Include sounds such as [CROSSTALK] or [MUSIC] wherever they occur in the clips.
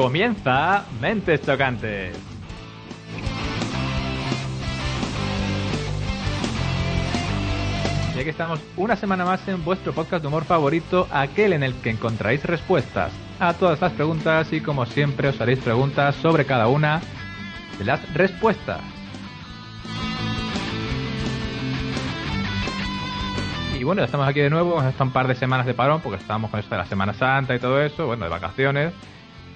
Comienza Mentes Chocantes. Y aquí estamos una semana más en vuestro podcast de humor favorito, aquel en el que encontraréis respuestas a todas las preguntas y como siempre os haréis preguntas sobre cada una de las respuestas. Y bueno, ya estamos aquí de nuevo, hemos estado un par de semanas de parón porque estábamos con esto de la Semana Santa y todo eso, bueno, de vacaciones.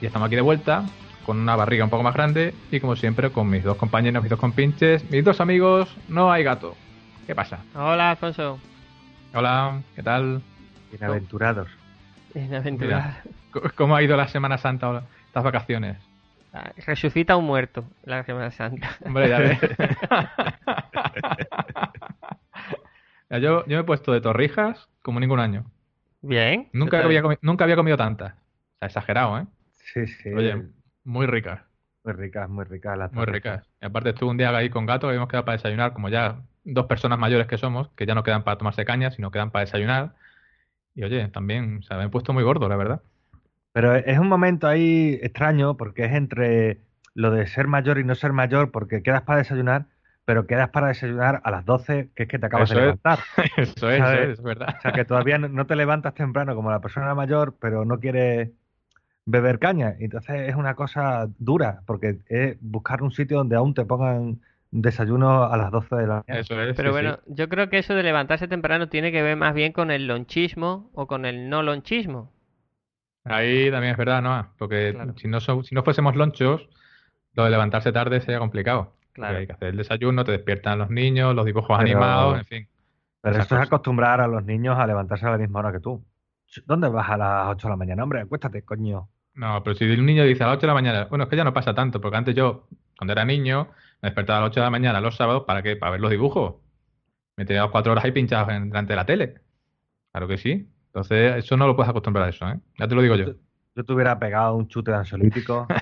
Y estamos aquí de vuelta, con una barriga un poco más grande y como siempre con mis dos compañeros, mis dos compinches, mis dos amigos, no hay gato. ¿Qué pasa? Hola, Alfonso. Hola, ¿qué tal? Bienaventurados. Bienaventurado. C- ¿Cómo ha ido la Semana Santa o estas vacaciones? Ah, Resucita un muerto la Semana Santa. Hombre, ya ves. [LAUGHS] Yo, yo me he puesto de torrijas como ningún año. Bien. Nunca había, nunca había comido tantas. O sea, exagerado, ¿eh? Sí, sí. Oye, muy ricas. Muy ricas, muy ricas las Muy ricas. Y aparte estuve un día ahí con gato hemos quedado para desayunar, como ya dos personas mayores que somos, que ya no quedan para tomarse cañas, sino quedan para desayunar. Y oye, también, o sea, me he puesto muy gordo, la verdad. Pero es un momento ahí extraño porque es entre lo de ser mayor y no ser mayor, porque quedas para desayunar, pero quedas para desayunar a las 12, que es que te acabas Eso de es. levantar. [LAUGHS] Eso es, eso es, es verdad. O sea, que todavía no te levantas temprano como la persona mayor, pero no quieres beber caña. Entonces es una cosa dura, porque es buscar un sitio donde aún te pongan desayuno a las 12 de la mañana. Eso es. Pero sí, sí. bueno, yo creo que eso de levantarse temprano tiene que ver más bien con el lonchismo o con el no lonchismo. Ahí también es verdad, ¿no? Porque Claro. si no, so- si no fuésemos lonchos, lo de levantarse tarde sería complicado. Claro. hay que hacer el desayuno, te despiertan los niños, los dibujos Pero- animados, en fin. Pero eso es acostumbrar a los niños a levantarse a la misma hora que tú. ¿Dónde vas a las 8 de la mañana? Hombre, acuéstate, coño. No, pero si un niño dice a las 8 de la mañana, bueno, es que ya no pasa tanto, porque antes yo, cuando era niño, me despertaba a las 8 de la mañana los sábados, ¿para qué? Para ver los dibujos. Me tenía cuatro horas ahí pinchados en- delante de la tele. Claro que sí. Entonces, eso no lo puedes acostumbrar a eso, ¿eh? Ya te lo digo yo. Yo te hubiera pegado un chute de ansiolítico. [LAUGHS]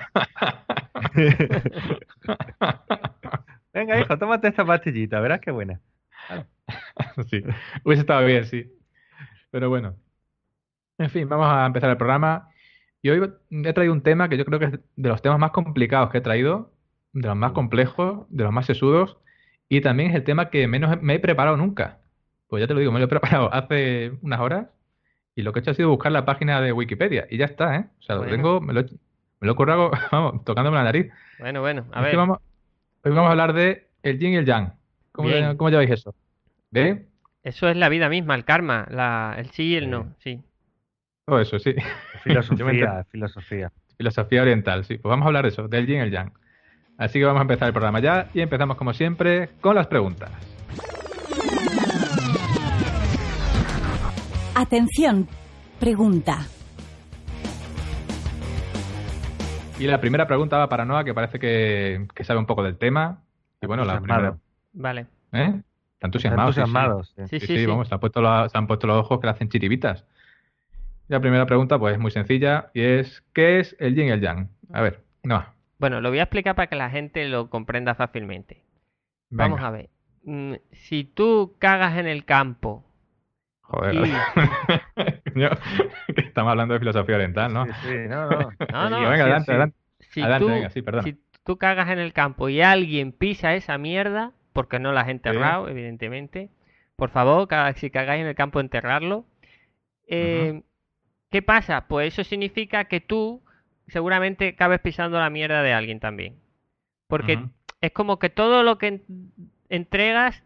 Venga, hijo, tómate esta pastillita, verás qué buena. [LAUGHS] Sí, hubiese estado bien, sí. Pero bueno. En fin, vamos a empezar el programa. Y hoy he traído un tema que yo creo que es de los temas más complicados que he traído, de los más complejos, de los más sesudos, y también es el tema que menos me he preparado nunca. Pues ya te lo digo, me lo he [LAUGHS] preparado hace unas horas y lo que he hecho ha sido buscar la página de Wikipedia y ya está, ¿eh? O sea, lo tengo, me lo, he- me lo he currado, [LAUGHS] vamos, tocándome la nariz. Bueno, bueno, a ver. vamos, hoy vamos a hablar de el yin y el yang. ¿Cómo, Bien. cómo lleváis eso? ¿Ve? Eso es la vida misma, el karma, la, el sí y el no, sí. Todo eso, sí. Filosofía, [LAUGHS] filosofía. Filosofía oriental, sí. Pues vamos a hablar de eso, del yin y el yang. Así que vamos a empezar el programa ya y empezamos como siempre con las preguntas. Atención, pregunta. Y la primera pregunta va para Noah, que parece que, que sabe un poco del tema. Y bueno, la primera... Vale. ¿Eh? Está entusiasmado, sí, sí. Entusiasmados, sí. Sí, Sí, sí, sí, sí. vamos, se han, puesto la- se han puesto los ojos que le hacen chiribitas. La primera pregunta, pues es muy sencilla, y es, ¿qué es el yin y el yang? A ver, Noah, Bueno, lo voy a explicar para que la gente lo comprenda fácilmente. venga. Vamos a ver. Mm, Si tú cagas en el campo Joder. Y- [LAUGHS] estamos hablando de filosofía oriental, ¿no? Sí, sí, no, no. No, [LAUGHS] no, venga, sí, adelante, sí. adelante. Si Adelante, tú, venga, sí, perdona. si tú cagas en el campo y alguien pisa esa mierda, porque no la has enterrado, evidentemente, por favor, cada, si cagáis en el campo, enterrarlo. Eh, ¿Qué pasa? Pues eso significa que tú seguramente acabes pisando la mierda de alguien también. Porque es como que todo lo que en- entregas,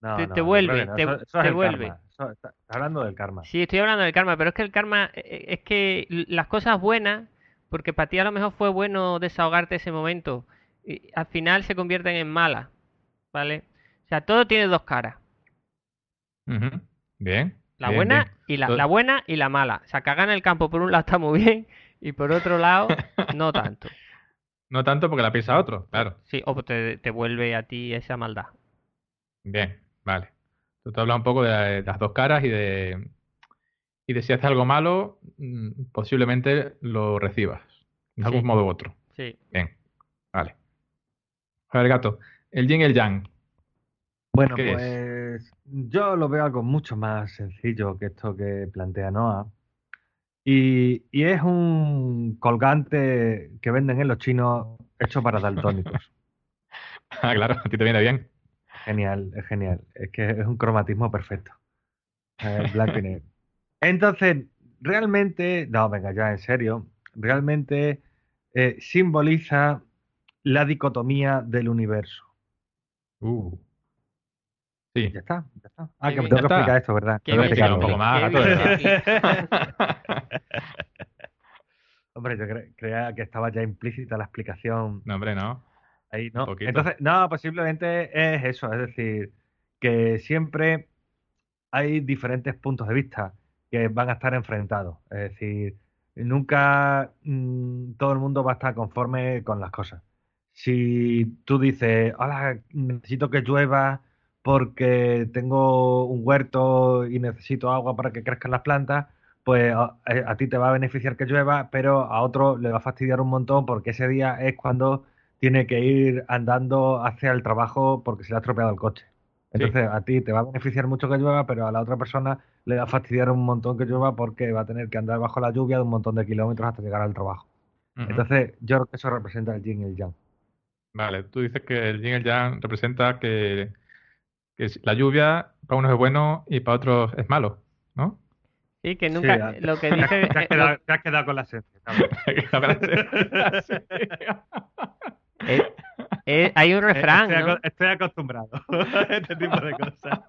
No, Te- no, te yo vuelve, no. te- Eso- eso es te el vuelve. karma. Eso- está hablando del karma. sí, estoy hablando del karma, pero es que el karma eh, es que las cosas buenas, porque para ti a lo mejor fue bueno desahogarte ese momento, y al final se convierten en malas, ¿vale? O sea, todo tiene dos caras. Bien. La bien, buena bien. y la, la buena y la mala. O sea, cagar en el campo por un lado está muy bien y por otro lado [LAUGHS] no tanto. No tanto porque la piensa otro, claro. Sí, o te, te vuelve a ti esa maldad. Bien, vale. Tú te hablas un poco de, la- de las dos caras y de, y de si haces algo malo, mm, posiblemente lo recibas, de algún Sí. modo u otro. Sí. Bien, vale. A ver, gato, el yin y el yang. Bueno, pues yo lo veo algo mucho más sencillo que esto que plantea Noah. Y, y es un colgante que venden en los chinos hecho para daltónicos. [LAUGHS] Ah, claro, a ti te viene bien. Genial, es genial. Es que es un cromatismo perfecto. Eh, y negro. [LAUGHS] Entonces, realmente, no, venga, ya en serio, realmente eh, simboliza la dicotomía del universo. Uh. Sí. Ya está, ya está. Ah, Qué que tengo que explicar esto, ¿verdad? Tengo que [LAUGHS] Explícalo un poco más. Hombre, yo cre- creía que estaba ya implícita la explicación No, hombre, no. ahí, ¿no? Entonces, no, posiblemente es eso, es decir, que siempre hay diferentes puntos de vista que van a estar enfrentados. Es decir, nunca mm, todo el mundo va a estar conforme con las cosas. Si tú dices, hola, necesito que llueva porque tengo un huerto y necesito agua para que crezcan las plantas, pues a, a ti te va a beneficiar que llueva, pero a otro le va a fastidiar un montón porque ese día es cuando tiene que ir andando hacia el trabajo porque se le ha estropeado el coche. Entonces a ti te va a beneficiar mucho que llueva, pero a la otra persona le va a fastidiar un montón que llueva porque va a tener que andar bajo la lluvia de un montón de kilómetros hasta llegar al trabajo. Entonces yo creo que eso representa el yin y el yang. Vale, tú dices que el yin y el yang representa que, que la lluvia para unos es bueno y para otros es malo, ¿no? Sí, que nunca. lo que [LAUGHS] Te dice. has, eh, quedado, lo- te has quedado con la esencia. [LAUGHS] [LAUGHS] eh, eh, hay un refrán, estoy, ¿no? aco- estoy acostumbrado a este tipo de cosas.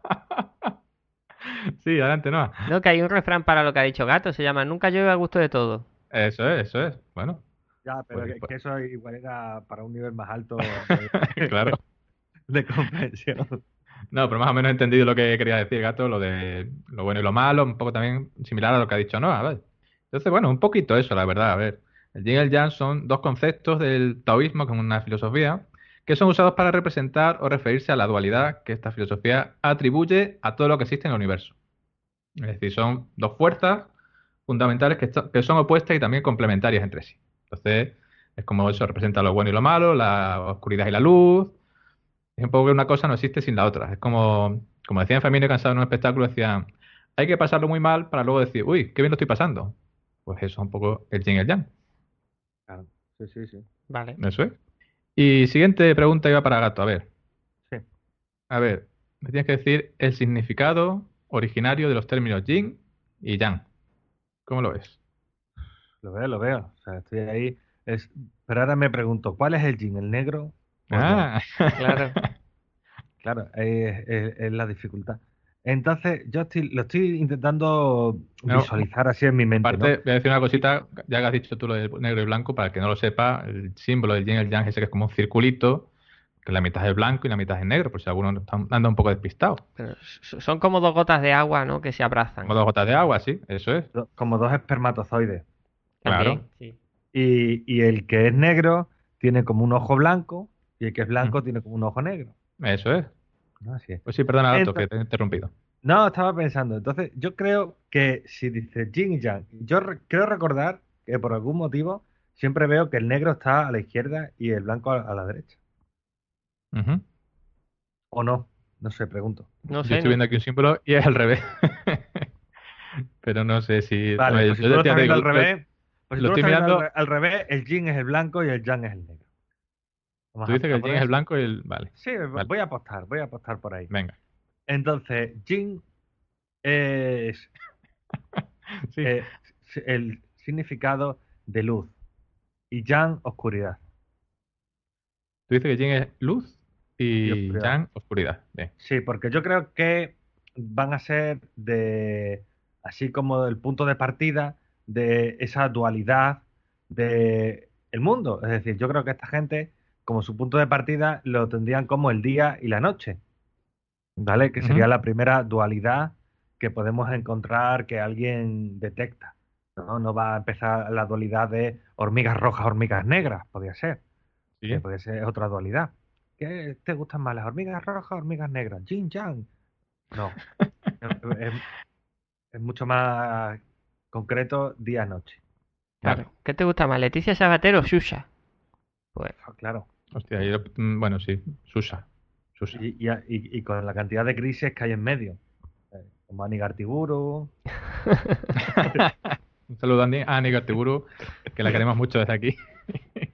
Sí, adelante, no. No, que hay un refrán para lo que ha dicho Gato, se llama Nunca llueve a gusto de todo. Eso es, eso es. Bueno, Ya, pero Pues- que, pues- que eso igual era para un nivel más alto de, claro. de comprensión. No, pero más o menos he entendido lo que quería decir, gato, lo de lo bueno y lo malo, un poco también similar a lo que ha dicho Noah, ¿vale? Entonces, bueno, un poquito eso, la verdad. A ver, el yin y el yang son dos conceptos del taoísmo, que es una filosofía, que son usados para representar o referirse a la dualidad que esta filosofía atribuye a todo lo que existe en el universo. Es decir, son dos fuerzas fundamentales que, que son opuestas y también complementarias entre sí. Entonces, es como eso representa lo bueno y lo malo, la oscuridad y la luz. Es un poco que una cosa no existe sin la otra. Es como, como decían Fermín y Cansado en un espectáculo, decían, hay que pasarlo muy mal para luego decir, uy, qué bien lo estoy pasando. Pues eso es un poco el yin y el yang. Claro. Sí, sí, sí. Vale. Eso es. Y siguiente pregunta iba para Gato. A ver, Sí. a ver, me tienes que decir el significado originario de los términos yin y yang. ¿Cómo lo ves? Lo veo, lo veo. O sea, estoy ahí. Es... Pero ahora me pregunto, ¿cuál es el yin? ¿El negro? Ah, [LAUGHS] Claro. Claro, es, es- es la dificultad. Entonces, yo estoy, lo estoy intentando No, visualizar así en mi mente, ¿no? Aparte, voy a decir una cosita, ya que has dicho tú lo de negro y blanco, para el que no lo sepa, el símbolo del yin y el yang ese que es como un circulito, que la mitad es blanco y la mitad es negro, por si alguno está- anda un poco despistado. Pero son como dos gotas de agua, ¿no? Que se abrazan. Como dos gotas de agua, sí, eso es. Como dos espermatozoides. También, claro. sí. Y, y el que es negro tiene como un ojo blanco y el que es blanco tiene como un ojo negro. Eso es. ¿No? Así es. Pues sí, perdona, Gato, Entonces- que te he interrumpido. No, estaba pensando. Entonces, yo creo que si dice yin y yang, yo re- creo recordar que por algún motivo siempre veo que el negro está a la izquierda y el blanco a, a la derecha. ¿O no? No sé, pregunto. No Yo sé. estoy ¿no? viendo aquí un símbolo y es al revés. [LAUGHS] Pero no sé si. Vale, pues si yo tú lo estás te viendo digo, al revés, pues si lo tú lo estoy estás viendo mirando- al, al revés, el yin es el blanco y el yang es el negro. Vamos Tú dices que el yin es el blanco y el. Vale, Sí, Vale. voy a apostar, voy a apostar por ahí. venga. Entonces, yin es [LAUGHS] Sí. eh, el significado de luz y yang oscuridad. Tú dices que yin es luz Y y oscuridad. yang oscuridad. Bien. Sí, porque yo creo que van a ser de así como el punto de partida de esa dualidad de el mundo. Es decir, yo creo que esta gente, como su punto de partida, lo tendrían como el día y la noche. ¿vale? Que sería la primera dualidad que podemos encontrar que alguien detecta. ¿no? no va a empezar la dualidad de hormigas rojas, hormigas negras, podría ser. Sí. que puede ser otra dualidad. ¿Qué te gustan más, las hormigas rojas hormigas negras? Jin Yang. No. es, es- es mucho más concreto día-noche. Claro. ¿Qué te gusta más, Leticia Sabater o Xuxa? Pues Claro. Hostia, yo- mm, bueno, sí, Susa. Susa. Y, y- y- y con la cantidad de grises que hay en medio. Eh, Como Anigartiburu. [LAUGHS] Un saludo a Andy- a Annie Gartiburu, que la queremos mucho desde aquí. [LAUGHS]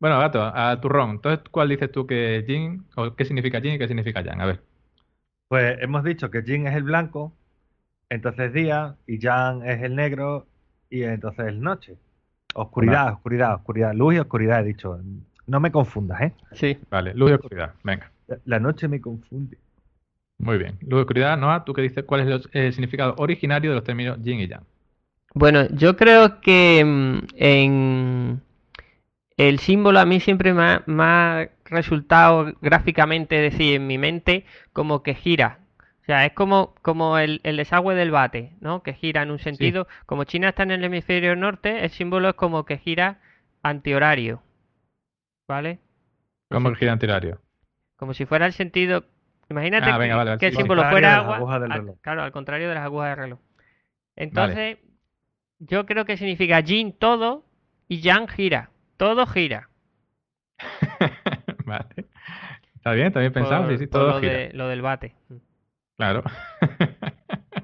Bueno, gato, a turrón. Entonces, ¿cuál dices tú que Jin, o qué significa Jin y qué significa Yang? A ver. Pues hemos dicho que Jin es el blanco, entonces día, y Yang es el negro, y entonces es noche. Oscuridad, oscuridad, oscuridad. Luz y oscuridad, he dicho. No me confundas, ¿eh? sí. Vale, luz y oscuridad. Venga. La- noche me confunde. Muy bien. Luz y oscuridad, Noah, ¿tú qué dices? ¿Cuál es el, el significado originario de los términos Yin y Yang? Bueno, yo creo que mm, en el símbolo a mí siempre me ha, me ha resultado gráficamente, es decir, en mi mente, como que gira. O sea, es como, como el, el desagüe del bate, ¿no? Que gira en un sentido. Como China está en el hemisferio norte, el símbolo es como que gira antihorario. ¿Vale? ¿Cómo el gira antihorario? Como si fuera el sentido. Imagínate Ah, venga, que, vale, vale, que el sí, sí. símbolo fuera agua. al- claro, al contrario de las agujas del reloj. Entonces, yo creo que significa yin todo y yang gira. Todo gira. [LAUGHS] Vale. Está bien, está bien pensado. Por- Sí, sí, por todo lo, gira. de- lo del bate. Claro.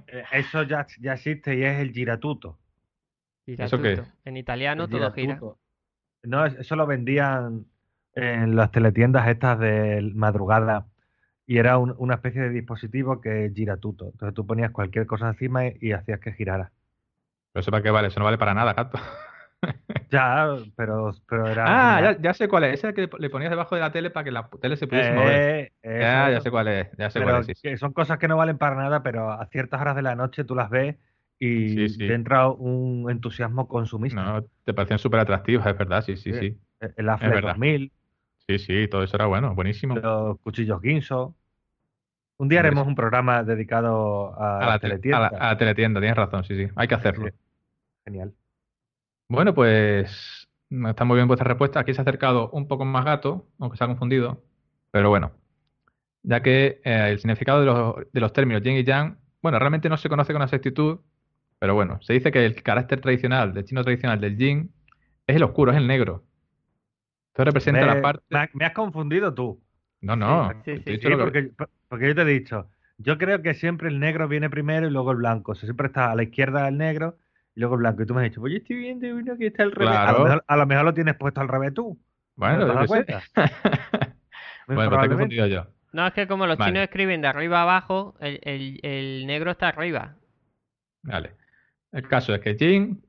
Eh, Eso ya, ya existe y es el giratuto. ¿Eso qué? Giratuto. En italiano El todo gira. giratuto. No, es- eso lo vendían en las teletiendas estas de madrugada y era un- una especie de dispositivo que es giratuto. Entonces tú ponías cualquier cosa encima y, y hacías que girara. Pero eso para qué vale, eso no vale para nada, gato. [LAUGHS] Ya, pero, pero era... Ah, ya, ya sé cuál es. Ese que le ponías debajo de la tele para que la tele se pudiese mover. Eh, Ya, eso, ya sé cuál es, ya sé cuál es. sí, son cosas que no valen para nada, pero a ciertas horas de la noche tú las ves y Sí, te entra un entusiasmo consumista. No, te parecían súper atractivas, es verdad, sí, sí, Sí. sí. El verdad. 2000, Sí, sí, todo eso era bueno, buenísimo. los cuchillos Guinso. Un día haremos un programa dedicado a, A la la, te- a, teletienda. la, a la teletienda, tienes razón, sí, sí. Hay que hacerlo. Sí. Genial. Bueno, pues está muy bien vuestra respuesta. Aquí se ha acercado un poco más gato, aunque se ha confundido. Pero bueno, ya que eh, el significado de los, de los términos yin y yang, bueno, realmente no se conoce con exactitud, pero bueno, se dice que el carácter tradicional, del chino tradicional del yin, es el oscuro, es el negro. Esto representa me, la parte... me ha- me has confundido tú. No, no. Sí, sí, Sí, que- porque, porque yo te he dicho, yo creo que siempre el negro viene primero y luego el blanco. O sea, siempre está a la izquierda el negro y luego el blanco. Y tú me has dicho, pues yo estoy viendo uno que está al revés. A, lo mejor, a lo mejor lo tienes puesto al revés tú. Bueno, ¿No te cuenta? [LAUGHS] Bueno, pues te he confundido yo. No, es que como los Vale. chinos escriben de arriba a abajo, el, el- el negro está arriba. Vale. El caso es que yin,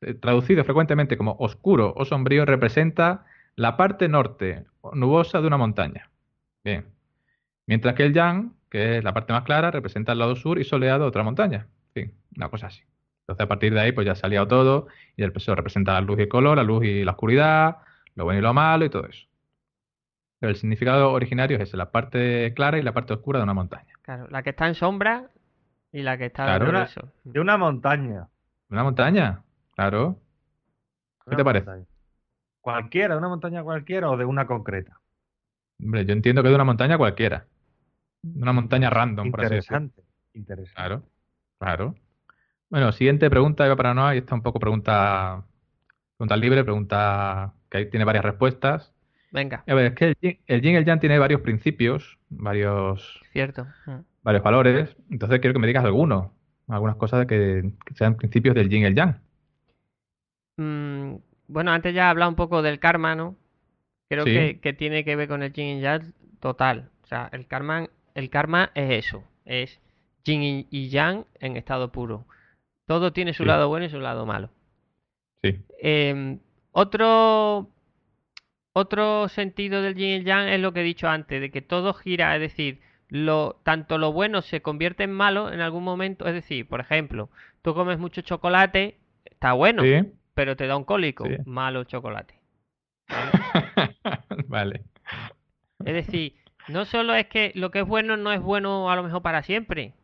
eh, traducido frecuentemente como oscuro o sombrío, representa la parte norte o nubosa de una montaña. Bien. Mientras que el yang, que es la parte más clara, representa el lado sur y soleado de otra montaña. En fin, una cosa así. Entonces, a partir de ahí, pues ya ha liado todo y el peso representa la luz y el color, la luz y la oscuridad, lo bueno y lo malo y todo eso. Pero el significado originario es ese, la parte clara y la parte oscura de una montaña. Claro, la que está en sombra y la que está Claro. del Una-. De una montaña. ¿Una montaña? Claro. ¿Qué Una te parece? Cualquiera, de una montaña cualquiera o de una concreta. Hombre, yo entiendo que de una montaña cualquiera. De una montaña random, por así decirlo. Interesante. Interesante. Claro, claro. Bueno, siguiente pregunta, Eva para Noah, y esta un poco pregunta, pregunta libre, pregunta que ahí tiene varias respuestas. Venga, A ver, es que el yin, el yin y el yang tiene varios principios, varios, cierto. Mm. varios valores. Entonces quiero que me digas algunos, algunas cosas que, que sean principios del yin y el yang. Mm, bueno, antes ya he hablado un poco del karma, ¿no? Creo Sí. que, que tiene que ver con el yin y yang total. O sea, el karma, el karma es eso, es yin y, yang en estado puro. Todo tiene su Sí. lado bueno y su lado malo. Sí, Eh, otro, otro sentido del yin y yang es lo que he dicho antes, de que todo gira, es decir, lo, tanto lo bueno se convierte en malo en algún momento, es decir, por ejemplo, tú comes mucho chocolate, está bueno, sí. Pero te da un cólico, Sí. malo chocolate. [LAUGHS] Vale. Es decir, No solo es que lo que es bueno no es bueno a lo mejor para siempre.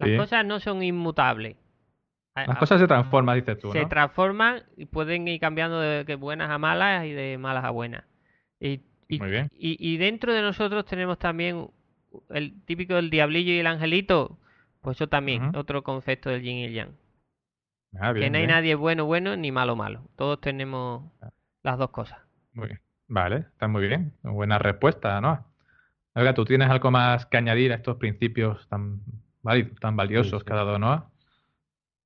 Las Sí. cosas no son inmutables. Las a- cosas se transforman, dices tú, se ¿no? transforman y pueden ir cambiando de buenas a malas y de malas a buenas. Y, y- Muy bien. y- y dentro de nosotros tenemos también el típico del diablillo y el angelito. Pues eso también, otro concepto del yin y el yang. Ah, que no hay bien. nadie bueno bueno ni malo malo. Todos tenemos Ah. las dos cosas. Muy bien. Vale, está muy bien. Buena respuesta, ¿no? Oiga, ¿tú tienes algo más que añadir a estos principios tan, tan valiosos sí. que ha dado Noah?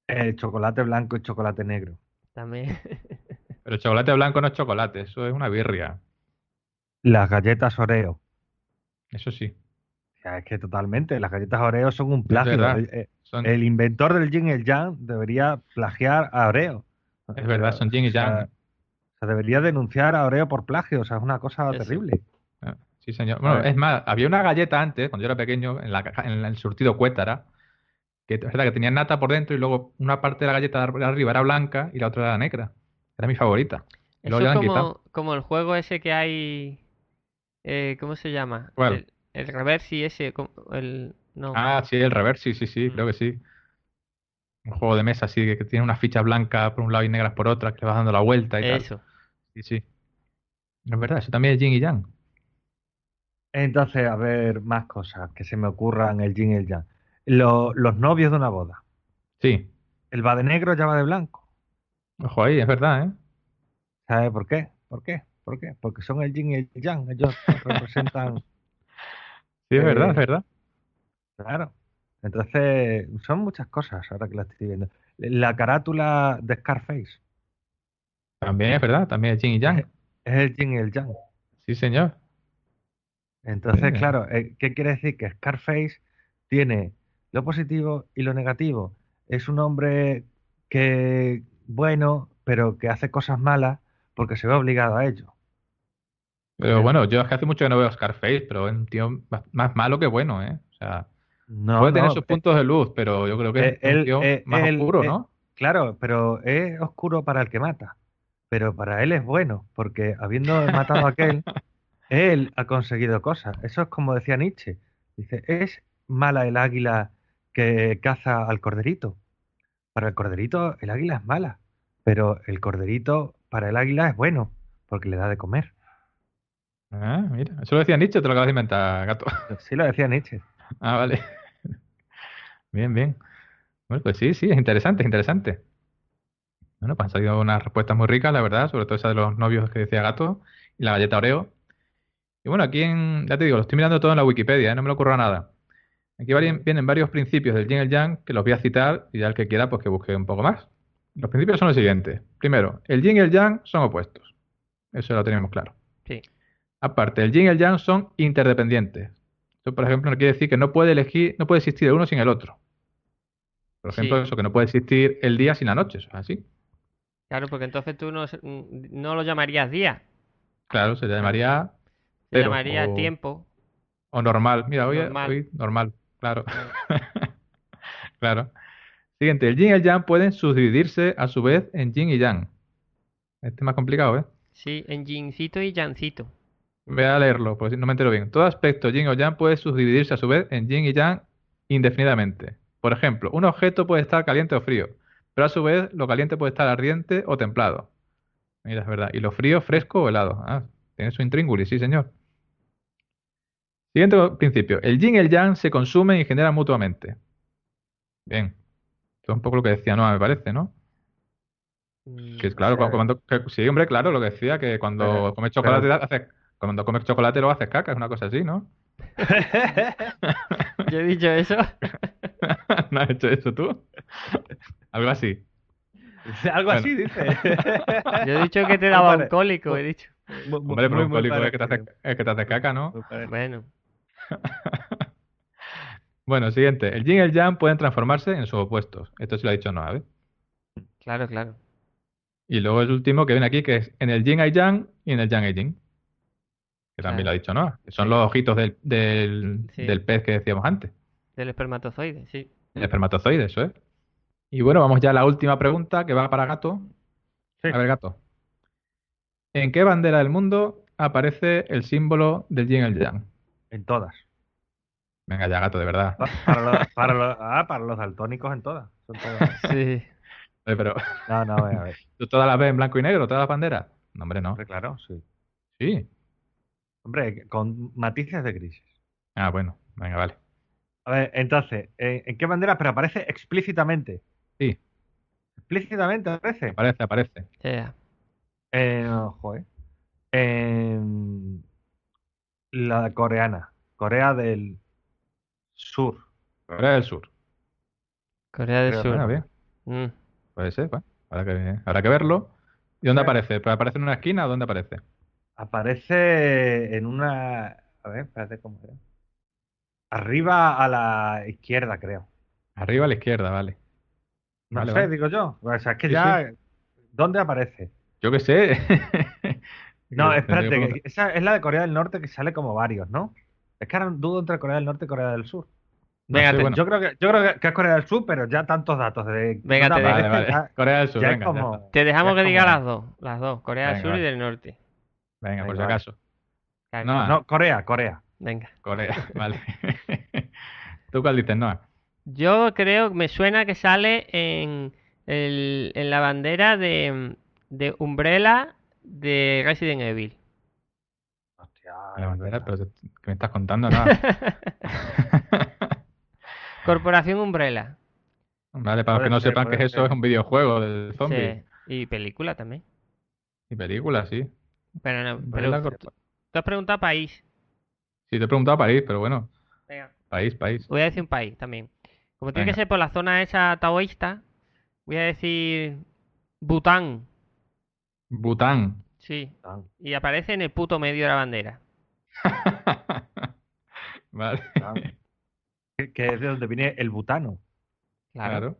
El chocolate blanco y chocolate negro. También. [LAUGHS] Pero el chocolate blanco no es chocolate, eso es una birria. Las galletas Oreo. Eso sí. O sea, es que totalmente, las galletas Oreo son un plagio. El, Son, el inventor del yin y el yang debería plagiar a Oreo. es verdad, son yin y O sea, yang. o sea, debería denunciar a Oreo por plagio. O sea, es una cosa terrible. Ah, Sí, señor. Bueno, es más, había una galleta antes, cuando yo era pequeño, en, la caja- en el surtido Cuétara, que es verdad que tenía nata por dentro y luego una parte de la galleta de arriba era blanca y la otra era negra. Era mi favorita. Eso es como, como el juego ese que hay. eh, ¿Cómo se llama? ¿Cuál? El, el Reversi ese. como- El, no. Ah, sí, el reverse, sí, sí, sí, Mm. creo que sí. Un juego de mesa así, que, que tiene unas fichas blancas por un lado y negras por otra, que le vas dando la vuelta y tal. eso. Sí, sí. Es verdad, eso también es yin y yang. Entonces, a ver, más cosas que se me ocurran el yin y el yang. Lo- los novios de una boda. Sí. El va de negro ya va de blanco. Ojo ahí, es verdad, ¿eh? ¿Sabes por qué? ¿Por qué? ¿Por qué? Porque son el yin y el yang. Ellos [LAUGHS] representan, Sí, es verdad, Eh, es verdad. Claro. Entonces, son muchas cosas ahora que la estoy viendo. La carátula de Scarface También es verdad, también es yin y yang. es el yin y el yang. Sí, señor. Entonces, Sí. claro, eh, ¿qué quiere decir? Que Scarface tiene lo positivo y lo negativo. Es un hombre que, bueno, pero que hace cosas malas porque se ve obligado a ello. Pero bueno, yo es que hace mucho que no veo Scarface, pero es un tío más, más malo que bueno, ¿eh? O sea, No, puede tener no, sus eh, puntos de luz, pero yo creo que es eh, más oscuro, ¿no? Claro, pero es oscuro para el que mata. Pero para él es bueno, porque habiendo matado a aquel, [LAUGHS] él ha conseguido cosas. Eso es como decía Nietzsche. Dice, es mala el águila que caza al corderito. Para el corderito, el águila es mala. Pero el corderito para el águila es bueno, porque le da de comer. Ah, mira, eso lo decía Nietzsche, te lo acabas de inventar, gato. Sí lo decía Nietzsche. [LAUGHS] Ah, vale. Bien, bien. Bueno, pues sí, sí, es interesante, es interesante. Bueno, pues han salido unas respuestas muy ricas, la verdad, sobre todo esa de los novios que decía Gato y la galleta Oreo. Y bueno, aquí en, ya te digo, lo estoy mirando todo en la Wikipedia, ¿eh? No me lo ocurra nada. Aquí vienen varios principios del yin y el yang que los voy a citar y ya el que quiera, pues que busque un poco más. Los principios son los siguientes. Primero, el yin y el yang son opuestos. Eso lo tenemos claro. Sí. Aparte, el yin y el yang son interdependientes. Esto, por ejemplo, no quiere decir que no puede elegir, no puede existir el uno sin el otro. Por ejemplo, Sí. eso, que no puede existir el día sin la noche, eso es así. Claro, porque entonces tú no, no lo llamarías día, Claro, se llamaría se Cero, llamaría o- tiempo. o normal. Mira, hoy, Normal. hoy normal, claro. [LAUGHS] Claro. Siguiente, el yin y el yang pueden subdividirse a su vez en yin y yang. Este es más complicado, ¿eh? Sí, en yincito y yancito. Voy a leerlo, porque no me entero bien. Todo aspecto yin o yang puede subdividirse a su vez en yin y yang indefinidamente. Por ejemplo, un objeto puede estar caliente o frío, pero a su vez lo caliente puede estar ardiente o templado. Mira, es verdad. Y lo frío, fresco o helado. Ah, tiene su intríngulis, sí, señor. Siguiente principio. El yin y el yang se consumen y generan mutuamente. Bien. Esto es un poco lo que decía Noah, me parece, ¿no? Mm, Que claro, cuando, que- sí, hombre, claro, lo que decía, que cuando Pero- comes chocolate haces, cuando comes chocolate lo haces caca, es una cosa así, ¿no? [LAUGHS] Yo he dicho eso. [LAUGHS] ¿No has hecho eso tú? Algo así. Algo Bueno. así, dice. [LAUGHS] Yo he dicho que te daba un cólico, he dicho. Hombre, pero un cólico es que te es que te haces caca, ¿no? Bueno, [LAUGHS] Bueno, siguiente. El yin y el yang pueden transformarse en sus opuestos. Esto sí lo ha dicho Noah, ¿ves? claro, claro. Y luego el último que viene aquí, que es en el yin hay yang y en el yang hay yin. Que también Claro. lo ha dicho Noah. Que son Sí. los ojitos del, del, Sí. del pez que decíamos antes. Del espermatozoide, sí. El espermatozoide, eso es. Y bueno, vamos ya a la última pregunta que va para Gato. Sí. A ver, Gato. ¿En qué bandera del mundo aparece el símbolo del yin y el yang? En todas. Venga ya, gato, de verdad. Pa- Para los, para los, ah, para los daltónicos en todas. Son todas. [LAUGHS] Sí. Oye, Pero, No, no, a ver, a [LAUGHS] ver. ¿tú todas las ves en blanco y negro, todas las banderas? No, hombre, no. Claro, sí. Sí. Hombre, con matices de crisis. Ah, bueno, venga, vale. A ver, entonces, ¿en, en qué bandera? Pero aparece explícitamente. Sí. Explícitamente aparece. Aparece, aparece. Yeah. Eh, joder. En la coreana. Corea del Sur. Corea del Sur. Corea del Creo, Sur. Bueno, bien. Mm. Puede ser, bueno, habrá que, habrá que verlo. ¿Y dónde Sí. aparece? ¿Pero ¿Aparece en una esquina o dónde aparece? Aparece en una. A ver, espérate cómo era. Arriba a la izquierda, creo. Arriba a la izquierda, vale. No Vale, sé, vale. digo yo. O sea, es que ya. ¿Dónde aparece? Yo qué sé. [LAUGHS] No, [LAUGHS] espérate, que esa es la de Corea del Norte que sale como varios, ¿no? Es que ahora dudo entre Corea del Norte y Corea del Sur. No Venga, bueno. Yo creo que, yo creo que, que es Corea del Sur, pero ya tantos datos de Venga, dónde te Vale, Corea del Sur, venga. como-. Te dejamos que diga como- las dos. Las dos. Corea del Sur y del Norte. Venga, por si acaso. No, No, Corea, Corea. Venga. Corea, [LAUGHS] vale. ¿Tú cuál dices, Noah? Yo creo, me suena que sale en, el- en la bandera de, de Umbrella de Resident Evil. Hostia, La bandera, verdad. pero ¿qué me estás contando? Noah? [LAUGHS] Corporación Umbrella. Vale, para los que no ser, sepan qué puede es eso, ser. es un videojuego de zombies Sí. Y película también. y películas, sí. Pero, no, pero tú has preguntado país. Sí, te he preguntado París, pero bueno, Venga. país, país. Voy a decir un país también. Como tiene que ser por la zona esa taoísta, voy a decir Bután. Bután. Sí. Y aparece en el puto medio de la bandera. [LAUGHS] Vale. Que- es de donde viene el butano. Claro. claro.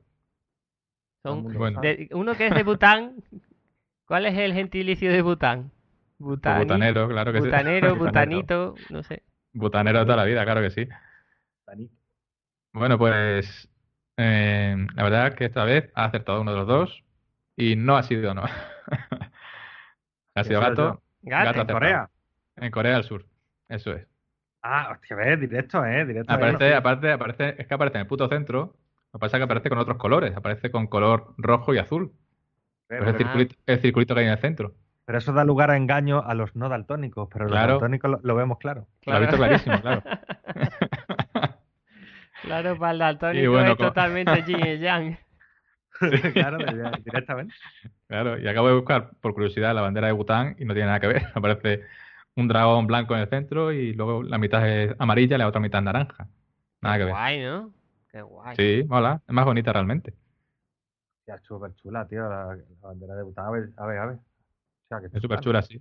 Son- Bueno. de- uno que es de Bután. ¿Cuál es el gentilicio de Bután? Butani- Butanero, claro que sí. Butanero, [LAUGHS] Butanero. butanito, no sé. Butanero de toda la vida, claro que sí. Butanito. Bueno, pues eh, la verdad es que esta vez ha acertado uno de los dos y no ha sido no. [LAUGHS] ha sido gato, Gato. Gato. En Corea. en Corea del Sur. Eso es. Ah, hostia, ves, directo, ¿eh? Directo. Aparece, aparte, aparece, es que aparece en el puto centro. Lo que pasa es que aparece con otros colores. Aparece con color rojo y azul. Pero, Pues el, circulito, el circulito que hay en el centro. Pero eso da lugar a engaño a los no daltónicos, pero Claro. los daltónicos lo, lo vemos claro. Lo he visto clarísimo, claro. [LAUGHS] Claro, para el daltónico bueno, es como- totalmente [LAUGHS] yin y yang. claro, directamente. Claro, y acabo de buscar por curiosidad la bandera de Bután y no tiene nada que ver. [LAUGHS] Aparece un dragón blanco en el centro y luego la mitad es amarilla y la otra mitad es naranja. Nada que ver. Guay, ¿no? Qué guay. Sí, mola. Es más bonita realmente. Ya, súper chula, tío, la, la bandera de Bután. A ver, a ver, a ver. O sea, que Es súper chula, sí.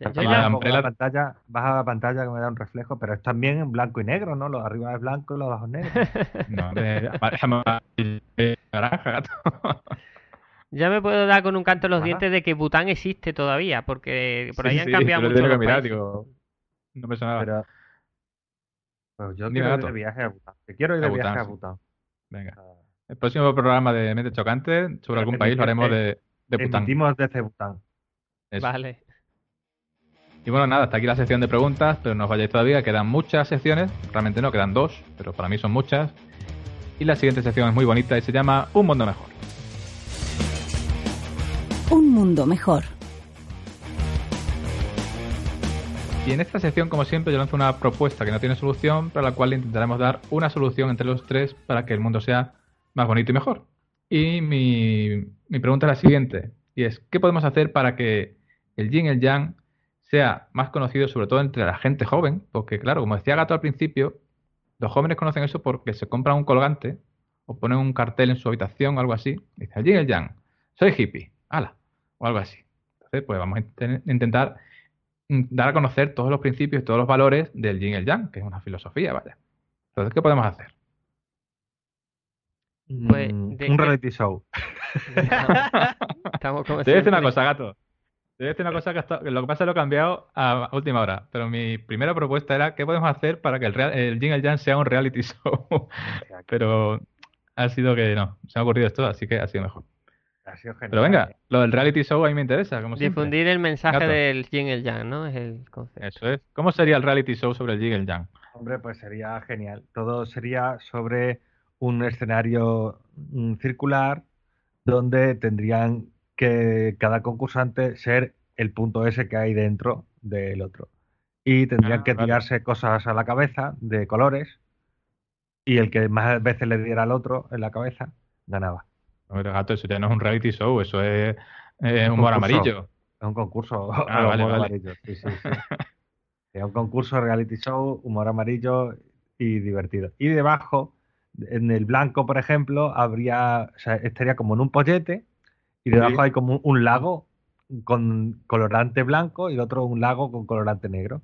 Yo ya- la- pantalla, baja la pantalla que me da un reflejo, pero es también en blanco y negro, ¿no? Los de arriba es blanco y los de abajo es negro. [LAUGHS] No, naranja, gato. [LAUGHS] Ya me puedo dar con un canto en los Ajá. dientes de que Bután existe todavía, porque por ahí han sí, cambiado mucho tengo que los mirar, digo, no me sonaba. Pero, pues yo Dime, quiero ir de viaje a Bután. Que quiero ir A de viaje Bután, a. Bután. Venga. Ah, El próximo programa de Mente Chocante sobre algún país lo haremos de, de Bután. Emitimos desde Bután. Eso. Vale. Y bueno, nada, hasta aquí la sección de preguntas, pero no os vayáis todavía, quedan muchas secciones, realmente no, quedan dos, pero para mí son muchas. Y la siguiente sección es muy bonita y se llama Un Mundo Mejor. Un mundo mejor. Y en esta sección, como siempre, yo lanzo una propuesta que no tiene solución, para la cual intentaremos dar una solución entre los tres para que el mundo sea más bonito y mejor. Y mi, mi pregunta es la siguiente, y es, ¿qué podemos hacer para que el yin y el yang sea más conocido, sobre todo entre la gente joven? Porque, claro, como decía Gato al principio, los jóvenes conocen eso porque se compran un colgante o ponen un cartel en su habitación o algo así. y Dicen, el yin y el yang, soy hippie, ala, o algo así. Entonces, pues vamos a inten- intentar mm, dar a conocer todos los principios y todos los valores del yin y el yang, que es una filosofía, vaya. Entonces, ¿qué podemos hacer? Pues, Mm, ¿de un reality show. [LAUGHS] Estamos [LAUGHS] como Te voy a decir una cosa, gato. Te voy a decir una cosa que hasta- lo que pasa es que lo he cambiado a última hora. Pero mi primera propuesta era qué podemos hacer para que el, real- el yin y el yang sea un reality [LAUGHS] show. pero ha sido que no, se me ha ocurrido esto, así que ha sido mejor. Ha sido genial. Pero venga, lo del reality show a mí me interesa, como siempre. Difundir el mensaje Gato. del yin y el yang, ¿no? Es el concepto. Eso es. ¿Cómo sería el reality show sobre el Yin y el Yang? Hombre, pues sería genial. Todo sería sobre un escenario mm, circular donde tendrían que cada concursante ser el punto ese que hay dentro del otro. Y tendrían Ah, que vale. tirarse cosas a la cabeza de colores y el que más veces le diera al otro en la cabeza ganaba. Gato, eso ya no es un reality show, eso es Un humor concurso. amarillo. Es un concurso Ah, [LAUGHS] vale, humor vale. amarillo. Sí, sí, sí. [LAUGHS] Es un concurso reality show, humor amarillo y divertido. Y debajo, en el blanco, por ejemplo, habría, o sea, estaría como en un pollete y debajo Sí. hay como un lago con colorante blanco y el otro un lago con colorante negro.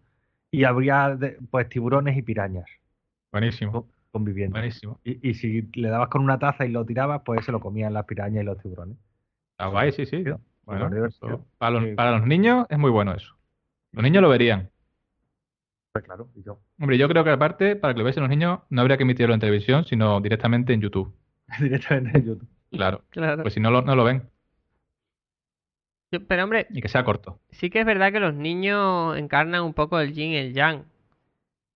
Y habría de- pues tiburones y pirañas Buenísimo, co- conviviendo. buenísimo. Y, y si le dabas con una taza y lo tirabas, pues se lo comían las pirañas y los tiburones. Está guay, sí, sí. Bueno, eso- para, los, Sí. para los niños es muy bueno eso. Los niños lo verían. Pues claro, y yo Hombre, yo creo que aparte, para que lo vean los niños, no habría que emitirlo en televisión, sino directamente en YouTube. [LAUGHS] directamente en YouTube. Claro, Claro. pues si no lo, no lo ven. Yo- pero hombre, Y que sea corto. sí que es verdad que los niños encarnan un poco el yin y el yang.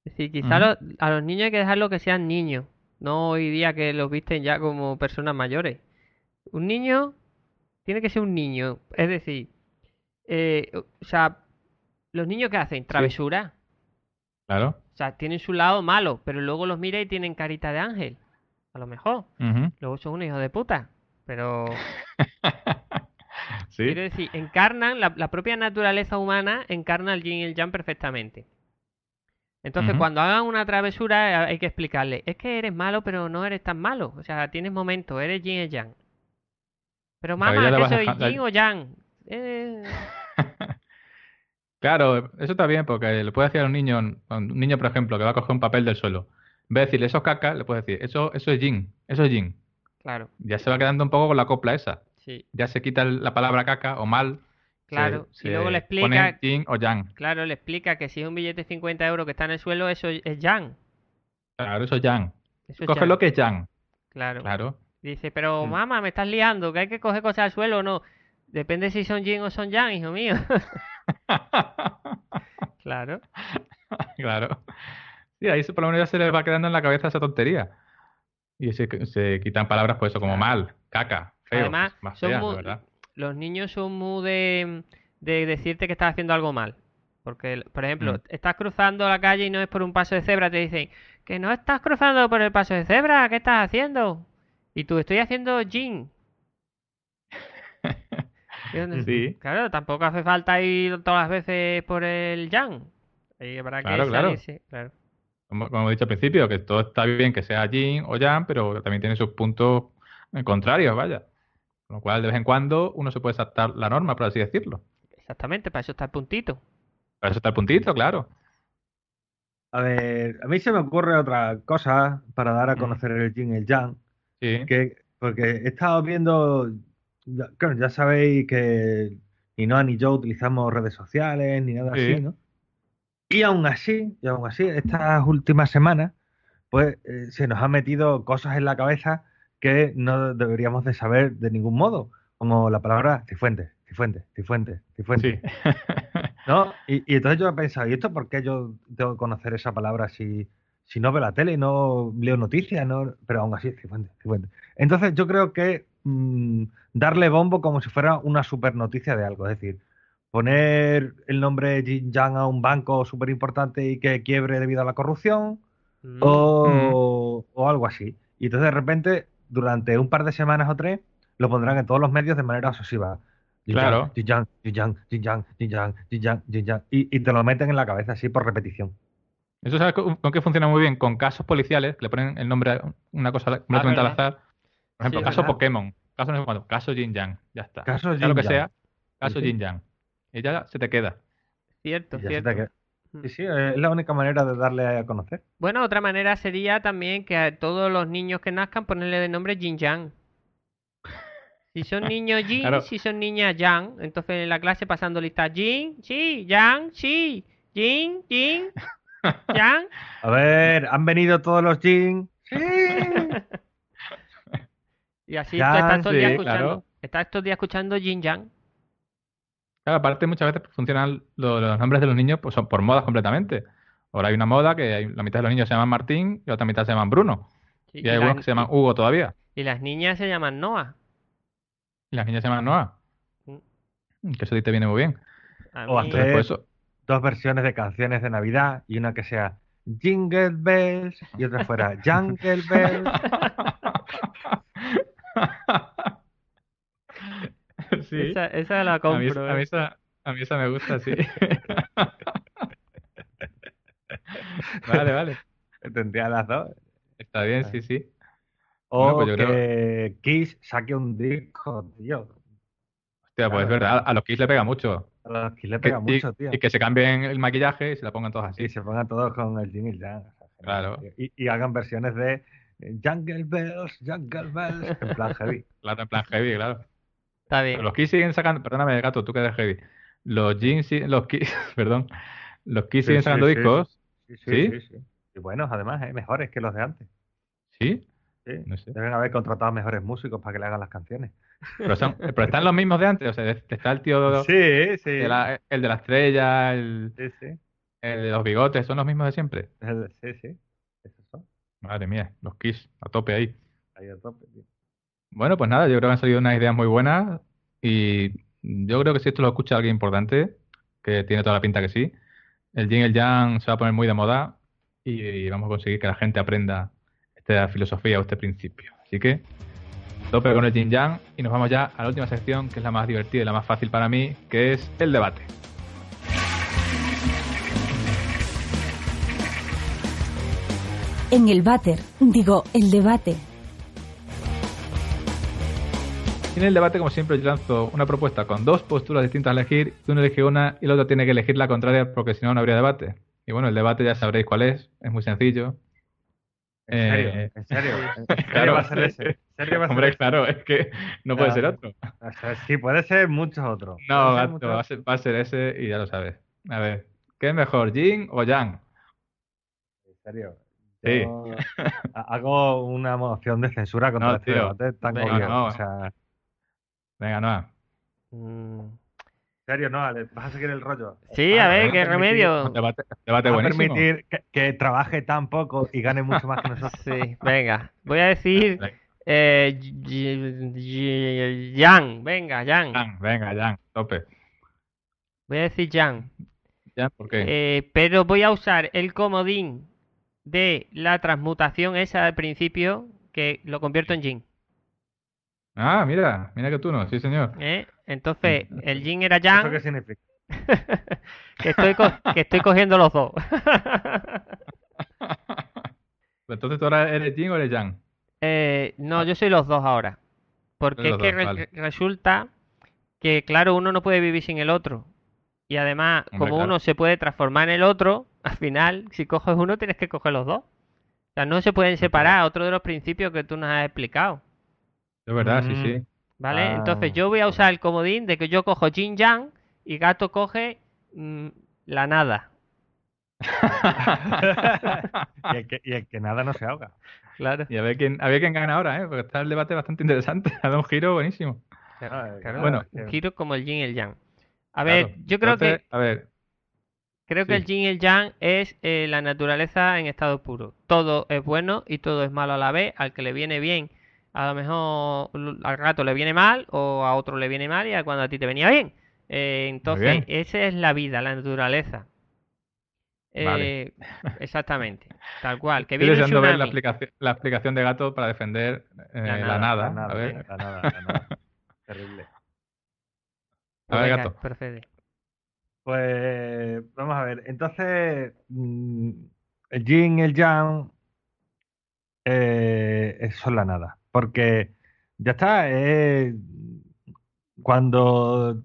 Es decir, quizá los- a los niños hay que dejarlo que sean niños, no hoy día que los visten ya como personas mayores. Un niño tiene que ser un niño, es decir, eh, o sea, los niños que hacen travesuras, Claro. o sea, tienen su lado malo, pero luego los mira y tienen carita de ángel, a lo mejor. Luego son unos hijos de puta, pero [LAUGHS] Sí. Quiero decir, encarnan, la, la propia naturaleza humana encarna el yin y el yang perfectamente. Entonces, cuando hagan una travesura, eh, hay que explicarle, es que eres malo, pero no eres tan malo. O sea, tienes momentos, eres yin y yang. Pero mamá, vas soy dejando- yin o yang. Eh, [LAUGHS] Claro, eso está bien porque le puedes decir a un niño, a un niño por ejemplo, que va a coger un papel del suelo. En vez de decirle eso es caca, le puedes decir, eso, eso es yin, eso es yin. claro, Ya se va quedando un poco con la copla esa. Sí, Ya se quita la palabra caca o mal. claro. se y luego le explica, yin o yang. claro, le explica que si es un billete de 50 euros que está en el suelo, eso es yang. Claro, eso es yang. Eso es Coge yang. lo que es yang. Claro. Claro. Dice, pero Mm. mamá, me estás liando, que hay que coger cosas al suelo o no. Depende si son yin o son yang, hijo mío. [LAUGHS] Claro. Claro. Sí, ahí por lo menos ya se les va quedando en la cabeza esa tontería. Y se, se quitan palabras, pues eso, como mal, caca, feo, Además, más son feas, muy-. Los niños son muy de, de decirte que estás haciendo algo mal. Porque, por ejemplo, Mm. estás cruzando la calle y no es por un paso de cebra, te dicen que no estás cruzando por el paso de cebra, ¿qué estás haciendo? Y tú, estoy haciendo donde- [LAUGHS] Sí. Claro, tampoco hace falta ir todas las veces por el yang. Habrá que Claro, claro. claro. Como, como he dicho al principio, que todo está bien que sea yin o yang, pero también tiene sus puntos eh, contrarios, vaya. Con lo cual, de vez en cuando, uno se puede saltar la norma, por así decirlo. Exactamente, para eso está el puntito. Para eso está el puntito, claro. A ver, a mí se me ocurre otra cosa para dar a Mm. conocer el yin y el yang, Sí. que porque he estado viendo, ya, claro, ya sabéis que ni Noah ni yo utilizamos redes sociales ni nada Sí. así, ¿no? Y aún así, y aún así, estas últimas semanas, pues eh, se nos han metido cosas en la cabeza que no deberíamos de saber de ningún modo, como la palabra cifuentes, cifuentes, cifuentes, cifuentes. Sí. [LAUGHS] ¿No? Y, y entonces yo he pensado, ¿y esto por qué yo tengo que conocer esa palabra si, si no veo la tele, no leo noticias, no, pero aún así, cifuentes, cifuentes. Entonces yo creo que mm, darle bombo como si fuera una super noticia de algo, es decir, poner el nombre Jin Yang a un banco súper importante y que quiebre debido a la corrupción Mm. o, o algo así. Y entonces de repente, durante un par de semanas o tres, lo pondrán en todos los medios de manera obsesiva. Claro. Y, y te lo meten en la cabeza así por repetición. Eso sabes con, con qué funciona muy bien, con casos policiales, que le ponen el nombre a una cosa completamente al Ah, azar. Por ejemplo, Sí, caso ¿verdad? Pokémon, caso no sé cuánto, caso Jin Yang, ya está. Caso Sea Jin lo que Yang. sea, caso Sí, sí. Jin Yang. Y ya se te queda. Cierto, Y ya se cierto. te queda. Sí, sí, es la única manera de darle a conocer. Bueno, otra manera sería también que a todos los niños que nazcan ponerle de nombre Jin Yang. Si son niños [LAUGHS] Jin, Claro. si son niñas Yang, entonces en la clase pasando lista Jin, sí, Yang, sí, Jin, Jin, Yang. [LAUGHS] A ver, han venido todos los Jin. Sí. [LAUGHS] Y así Yang, estás todo el día sí, escuchando. claro. estás estos días escuchando Jin Yang. Claro, aparte muchas veces funcionan lo- los nombres de los niños pues son por modas completamente. Ahora hay una moda que hay- la mitad de los niños se llaman Martín y la otra mitad se llaman Bruno. Sí, Y hay algunos que se llaman Hugo todavía. y las niñas se llaman Noah. Y las niñas se llaman Noah. Mm. Que eso te viene muy bien. A O hacer- por eso, Dos versiones de canciones de Navidad y una que sea Jingle Bells y otra fuera [LAUGHS] Jungle Bells. [LAUGHS] sí. Esa, esa la A mí, compro. a mí ¿eh? esa, a mí esa me gusta, sí. [LAUGHS] Vale, vale. Tendría las dos. Está bien, sí, sí. O Bueno, pues yo creo- que Kiss saque un disco, tío. Hostia, pues es verdad, a los Kiss le pega mucho. A los Kiss le Que- pega y, mucho, tío. y que se cambien el maquillaje y se la pongan todos así. Y se pongan todos con el Jingle Jam. o sea, genial, Claro. Y, y hagan versiones de Jungle Bells, Jungle Bells, en plan heavy. [LAUGHS] Claro, en plan heavy, claro. Está bien. Pero los Kiss siguen sacando, perdóname, gato, tú que eres heavy. Los Jeans, sí- los Kiss, [LAUGHS] perdón, los Kiss Sí, siguen sí, sacando sí. discos, Sí, ¿Sí? sí, sí, sí. Y buenos, además, ¿eh? mejores que los de antes. ¿sí? Sí. No sé. Deben haber contratado mejores músicos para que le hagan las canciones. Pero, son- pero están [LAUGHS] los mismos de antes, o sea, está el tío Sí, sí. de la- el de la estrella, el, Sí, sí. el de los bigotes, son los mismos de siempre. Sí, sí. Esos son. Madre mía, los Kiss, a tope ahí. Ahí a tope, tío. Bueno, pues nada, yo creo que han salido unas ideas muy buenas y yo creo que si esto lo escucha alguien importante, que tiene toda la pinta que sí, el Yin y el Yang se va a poner muy de moda y vamos a conseguir que la gente aprenda esta filosofía o este principio. Así que, tope con el Yin Yang y nos vamos ya a la última sección, que es la más divertida y la más fácil para mí, que es el debate. En el váter, digo, el debate. Y en el debate, como siempre, yo lanzo una propuesta con dos posturas distintas a elegir, y uno elige una y el otro tiene que elegir la contraria porque si no, no habría debate. Y bueno, el debate ya sabréis cuál es, es muy sencillo. En serio, Eh, en serio. [LAUGHS] En serio claro. va a ser ese. En serio va a ser Hombre, ese. claro, es que no puede ser otro. O sea, sí, puede ser muchos otros. No, gato, muchos va a ser, va a ser ese y ya lo sabes. A ver, ¿qué es mejor, Yin o Yang? En serio. Sí. Hago una moción de censura contra No, este tío. debate tan obvio. no. O sea, Venga, Noah. Mm. en serio, no, vas a seguir el rollo. Sí, a ver, qué permitir- remedio. Debate, debate vas a buenísimo. permitir que, que trabaje tan poco y gane mucho más que [LAUGHS] nosotros. Sí, venga. Voy a decir eh, Yang. Venga, Yang. Yang, venga, Yang, tope. Voy a decir Yang. Yang, ¿por qué? Eh, pero voy a usar el comodín de la transmutación esa al principio que lo convierto en Jin. Ah, mira, mira que tú no, sí, señor. ¿eh? Entonces, el Jin era Mm. ¿Eso qué Yang, significa? [LAUGHS] que estoy, co- que estoy cogiendo los dos. [LAUGHS] Entonces tú ahora eres Yin o eres Yang. Eh, no, yo soy los dos ahora. Porque es que dos, re- vale. resulta que, claro, uno no puede vivir sin el otro. Y además, Hombre, como claro. uno se puede transformar en el otro, [LAUGHS] al final, si coges uno, tienes que coger los dos. O sea, no se pueden separar. Otro de los principios que tú nos has explicado. Es verdad, sí, Mm. sí. ¿Vale? Ah. Entonces yo voy a usar el comodín de que yo cojo Jin Yang y Gato coge mm, la nada. [LAUGHS] y, el que, y el que nada no se ahoga. Claro. Y a ver quién, a ver quién gana ahora, ¿eh? Porque está el debate bastante interesante. [LAUGHS] Ha dado un giro buenísimo. Claro, Bueno. un giro como el Yin y el Yang. A ver, Claro. yo creo Entonces, que A ver, creo que el Yin y el Yang es eh, la naturaleza en estado puro. Todo es bueno y todo es malo a la vez. Al que le viene bien, a lo mejor al rato le viene mal o a otro le viene mal y a cuando a ti te venía bien. Eh, entonces, bien. esa es la vida, la naturaleza. Vale. Eh, [LAUGHS] exactamente, tal cual. Que estoy viene un deseando ver la tsunami. explicación, la explicación de Gato para defender eh, La la, nada, nada. La A ver, nada, la nada, la nada. [LAUGHS] Terrible. a ver, Gato. procede. Pues vamos a ver. Entonces, mm, el yin y el yang eh, es- son la nada. Porque ya está. eh, cuando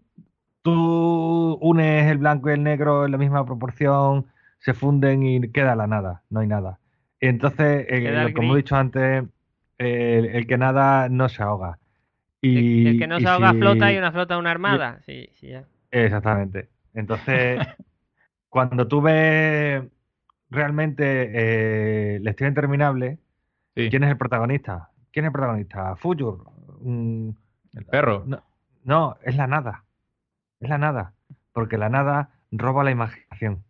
tú unes el blanco y el negro en la misma proporción, se funden y queda la nada. No hay nada. Y entonces, el como he dicho antes, el, el que nada no se ahoga. Y, el, el que no y se ahoga si- flota y una flota una armada. Sí, sí, ya. Exactamente. Entonces, [LAUGHS] cuando tú ves realmente eh, la historia interminable, Sí. ¿quién es el protagonista? ¿Quién es el protagonista? Fuyur. Mm, El perro. No, no, es la nada. Es la nada. Porque la nada roba la imaginación.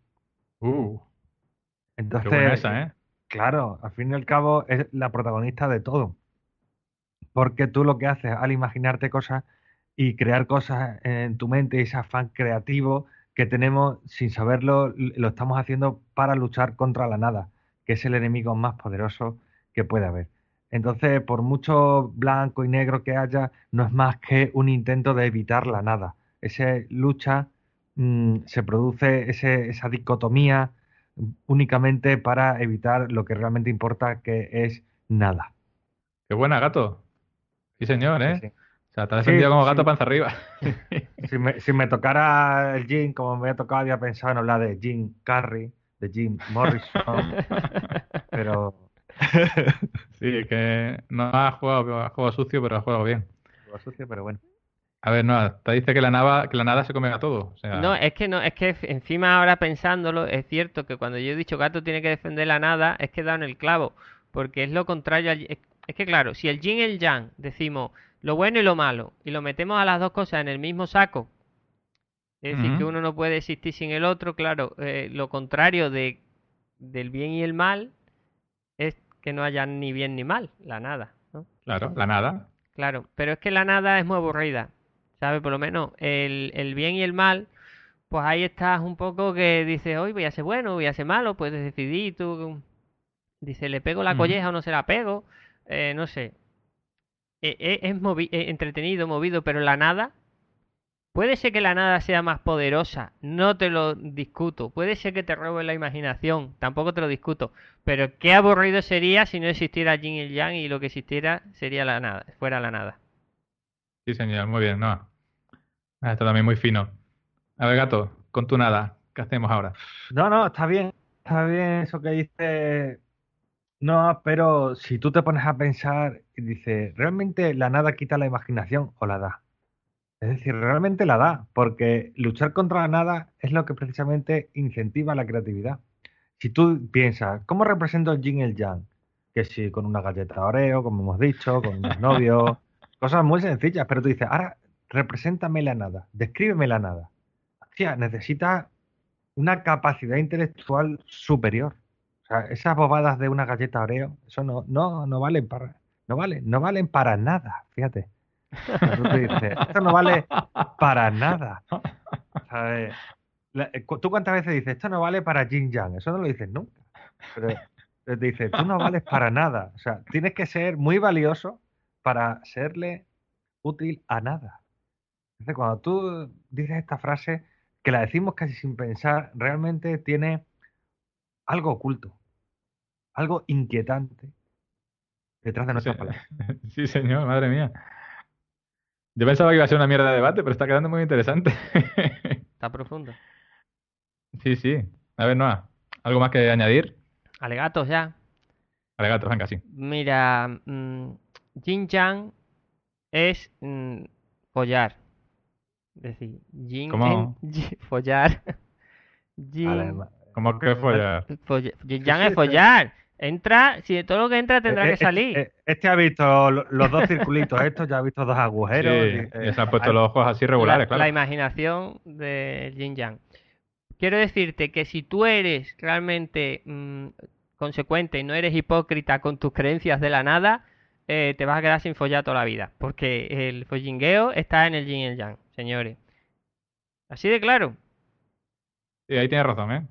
Uh, Entonces, qué buena esa, ¿eh? claro, al fin y al cabo es la protagonista de todo. Porque tú lo que haces al imaginarte cosas y crear cosas en tu mente, ese afán creativo que tenemos sin saberlo, lo estamos haciendo para luchar contra la nada, que es el enemigo más poderoso que puede haber. Entonces, por mucho blanco y negro que haya, no es más que un intento de evitar la nada. Esa lucha mm, se produce ese- esa dicotomía únicamente para evitar lo que realmente importa, que es nada. Qué buena, gato. Sí, señor, ¿eh? Sí, sí. O sea, te has Sí, defendido como sí. gato panza arriba. [LAUGHS] Si me, si me tocara el Jim, como me había tocado, había pensado en hablar de Jim Carrey, de Jim Morrison, [LAUGHS] pero [LAUGHS] Sí, que no ha jugado, ha jugado sucio, pero ha jugado bien. Sucio, pero bueno. A ver, no, te dice que la nada, que la nada se come a todo. O sea, No, es que no, es que encima ahora pensándolo, es cierto que cuando yo he dicho gato tiene que defender la nada, es que he dado en el clavo, porque es lo contrario al, es, es que claro, si el yin y el yang decimos lo bueno y lo malo, y lo metemos a las dos cosas en el mismo saco, es decir, que uno no puede existir sin el otro, claro, eh, lo contrario de, del bien y el mal es que no haya ni bien ni mal, la nada, ¿no? claro, la nada. Claro, pero es que la nada es muy aburrida, ¿sabes? Por lo menos el, el bien y el mal, pues ahí estás un poco que dices, hoy voy a ser bueno, voy a ser malo, puedes decidir tú. Dice, ¿le pego la colleja o no se la pego? Eh, no sé. Eh, eh, es movi- eh, entretenido, movido, pero la nada. Puede ser que la nada sea más poderosa, no te lo discuto. Puede ser que te robe la imaginación, tampoco te lo discuto. Pero qué aburrido sería si no existiera Yin y el Yang y lo que existiera sería la nada, fuera la nada. Sí, señor, muy bien, no. Ah, Esto también muy fino. A ver, gato, con tu nada, ¿qué hacemos ahora? No, no, está bien, está bien eso que dice. No, pero si tú te pones a pensar y dices, ¿realmente la nada quita la imaginación o la da? Es decir, realmente la da, porque luchar contra la nada es lo que precisamente incentiva la creatividad. Si tú piensas, ¿cómo represento el yin y el yang? Que si con una galleta Oreo, como hemos dicho, con unos novios, [LAUGHS] cosas muy sencillas, pero tú dices, ahora represéntame la nada, descríbeme la nada. Hostia, necesitas una capacidad intelectual superior. O sea, esas bobadas de una galleta Oreo, eso no, no, no valen para, no valen, no valen para nada, fíjate. Dices, esto no vale para nada. ¿sabes? Eh, ¿Tú cuántas veces dices, esto no vale para Jin Yang? Eso no lo dices nunca. Pero te dices, tú no vales para nada. O sea, tienes que ser muy valioso para serle útil a nada. Entonces, cuando tú dices esta frase, que la decimos casi sin pensar, realmente tiene algo oculto, algo inquietante detrás de nuestras Sí. palabras. [LAUGHS] Sí, señor, madre mía. Yo pensaba que iba a ser una mierda de debate, pero está quedando muy interesante. [LAUGHS] Está profundo. Sí, sí. A ver, Noah, ¿algo más que añadir? Alegatos ya. Vale, gato, venga, sí. Mira, mm, Yin Yang es mm, follar. Es decir, Yin ¿Cómo? [LAUGHS] follar. Además, ¿Cómo que follar? sí, es follar. Entra, si de todo lo que entra tendrá eh, que este- salir. eh, Este ha visto lo- los dos circulitos estos, ya ha visto dos agujeros. Sí, y, y se han puesto hay- los ojos así regulares, la, claro. la imaginación del yin yang. Quiero decirte que si tú eres realmente mm, consecuente y no eres hipócrita con tus creencias de la nada, eh, te vas a quedar sin follar toda la vida. Porque el follingueo está en el yin y el yang, señores. Así de claro. Sí, ahí tienes razón, ¿eh?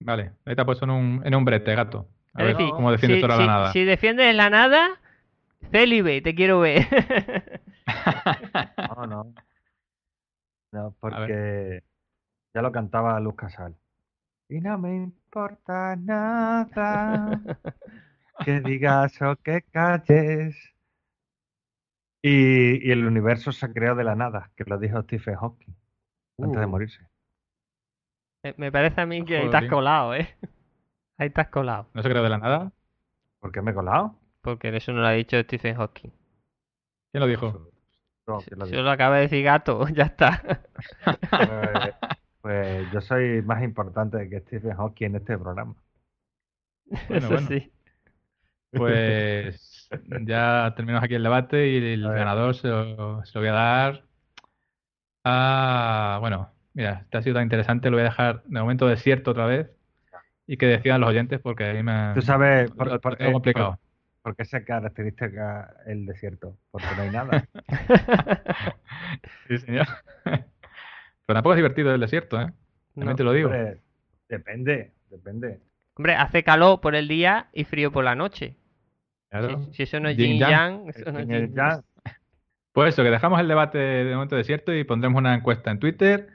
Vale, ahí te ha puesto en un, en un brete, gato. A Es ver decir, cómo defiendes si, toda si- la nada. si defiendes la nada, célibe, te quiero ver. [LAUGHS] No, no. No, porque ya lo cantaba Luz Casal. Y no me importa nada [LAUGHS] que digas o que calles. Y, y el universo se creó de la nada, que lo dijo Stephen Hawking antes de Uh. morirse. Eh, Me parece a mí que ahí Joder. estás colado, ¿eh? [LAUGHS] Ahí estás colado. ¿No se creó de la nada? ¿Por qué me he colado? Porque eso no lo ha dicho Stephen Hawking. ¿Quién lo dijo? No, que lo acaba de decir gato, [LAUGHS] ya está. [LAUGHS] Pues, pues yo soy más importante que Stephen Hawking en este programa. Bueno, Eso bueno. sí. Pues ya terminamos aquí el debate y el ganador se lo, se lo voy a dar a... Bueno, mira, este ha sido tan interesante, lo voy a dejar de momento desierto otra vez y que decidan los oyentes porque ahí me... Tú sabes por, lo por- eh, complicado. por- por qué se caracteriza el desierto. Porque no hay nada. [LAUGHS] Sí, señor. Pero tampoco es divertido el desierto, ¿eh? También No. te lo digo. Hombre, depende, depende. Hombre, hace calor por el día y frío por la noche. Claro. Si, si eso no es Yin yin yang. yang, eso no es yin yang, Pues eso, que dejamos el debate de momento desierto y pondremos una encuesta en Twitter.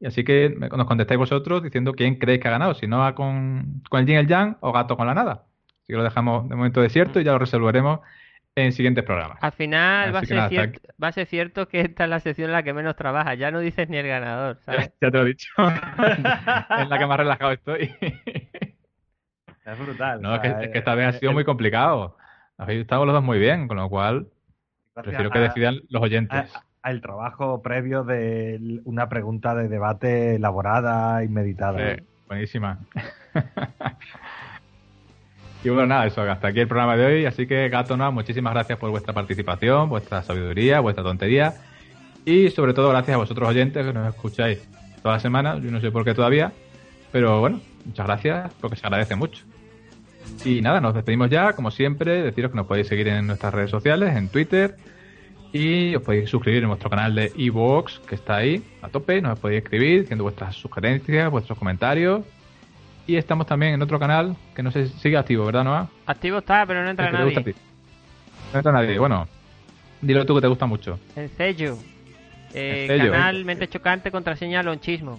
Y así que nos contestáis vosotros diciendo quién creéis que ha ganado, si no va con, con el yin el yang o gato con la nada. Así que lo dejamos de momento desierto y ya lo resolveremos en siguientes programas. Al final va a, ser nada, cierto, va a ser cierto que esta es la sección en la que menos trabaja. Ya no dices ni el ganador, [LAUGHS] ¿sabes? Ya te lo he dicho. [LAUGHS] en la que más relajado estoy. es brutal. No, o es que, es esta vez ha el- sido muy complicado. Habéis estado los dos muy bien, con lo cual prefiero que decidan los oyentes. a- al trabajo previo de una pregunta de debate elaborada y meditada. Buenísima. [LAUGHS] y bueno, nada, eso, hasta aquí el programa de hoy. Así que, Gato Noa, muchísimas gracias por vuestra participación, vuestra sabiduría, vuestra tontería. Y sobre todo, gracias a vosotros oyentes que nos escucháis toda la semana. Yo no sé por qué todavía, pero bueno, muchas gracias porque se agradece mucho. Y nada, nos despedimos ya, como siempre, deciros que nos podéis seguir en nuestras redes sociales, en Twitter, y os podéis suscribir en vuestro canal de Evox, que está ahí a tope. Nos podéis escribir diciendo vuestras sugerencias, vuestros comentarios. Y estamos también en otro canal que no sé si sigue activo, ¿verdad, Noah? Activo está, pero no El entra que te gusta a nadie. ti. No entra nadie. Bueno, dilo tú que te gusta mucho. En sello. Eh, sello. canal Mente Chocante, contraseña Lonchismo.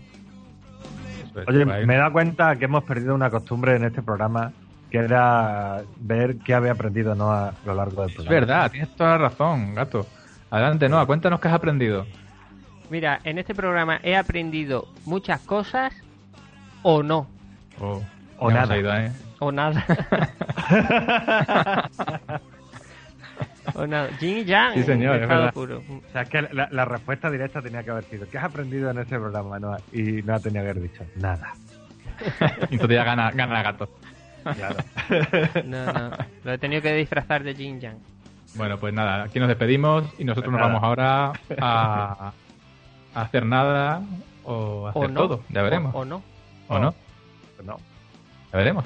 Es, Oye, me he dado cuenta que hemos perdido una costumbre en este programa, que era ver qué había aprendido no a lo largo del Es programa. verdad, tienes toda la razón, gato. Adelante, Noah, cuéntanos qué has aprendido. Mira, en este programa he aprendido muchas cosas o no, Oh, O nada. ido, ¿eh? o nada. [LAUGHS] o nada. Yin y Yang. Sí, señor, es puro. O sea, es que la, la respuesta directa tenía que haber sido ¿qué has aprendido en este programa? Noa? Y no tenía que haber dicho nada. [LAUGHS] Entonces ya gana, gana gato. Claro. No, no. Lo he tenido que disfrazar de Yin Yang. Bueno, pues nada, aquí nos despedimos y nosotros Pues nos vamos ahora a, a hacer nada o a hacer O no. todo. Ya veremos. O, o no. ¿O no? no. Ya veremos.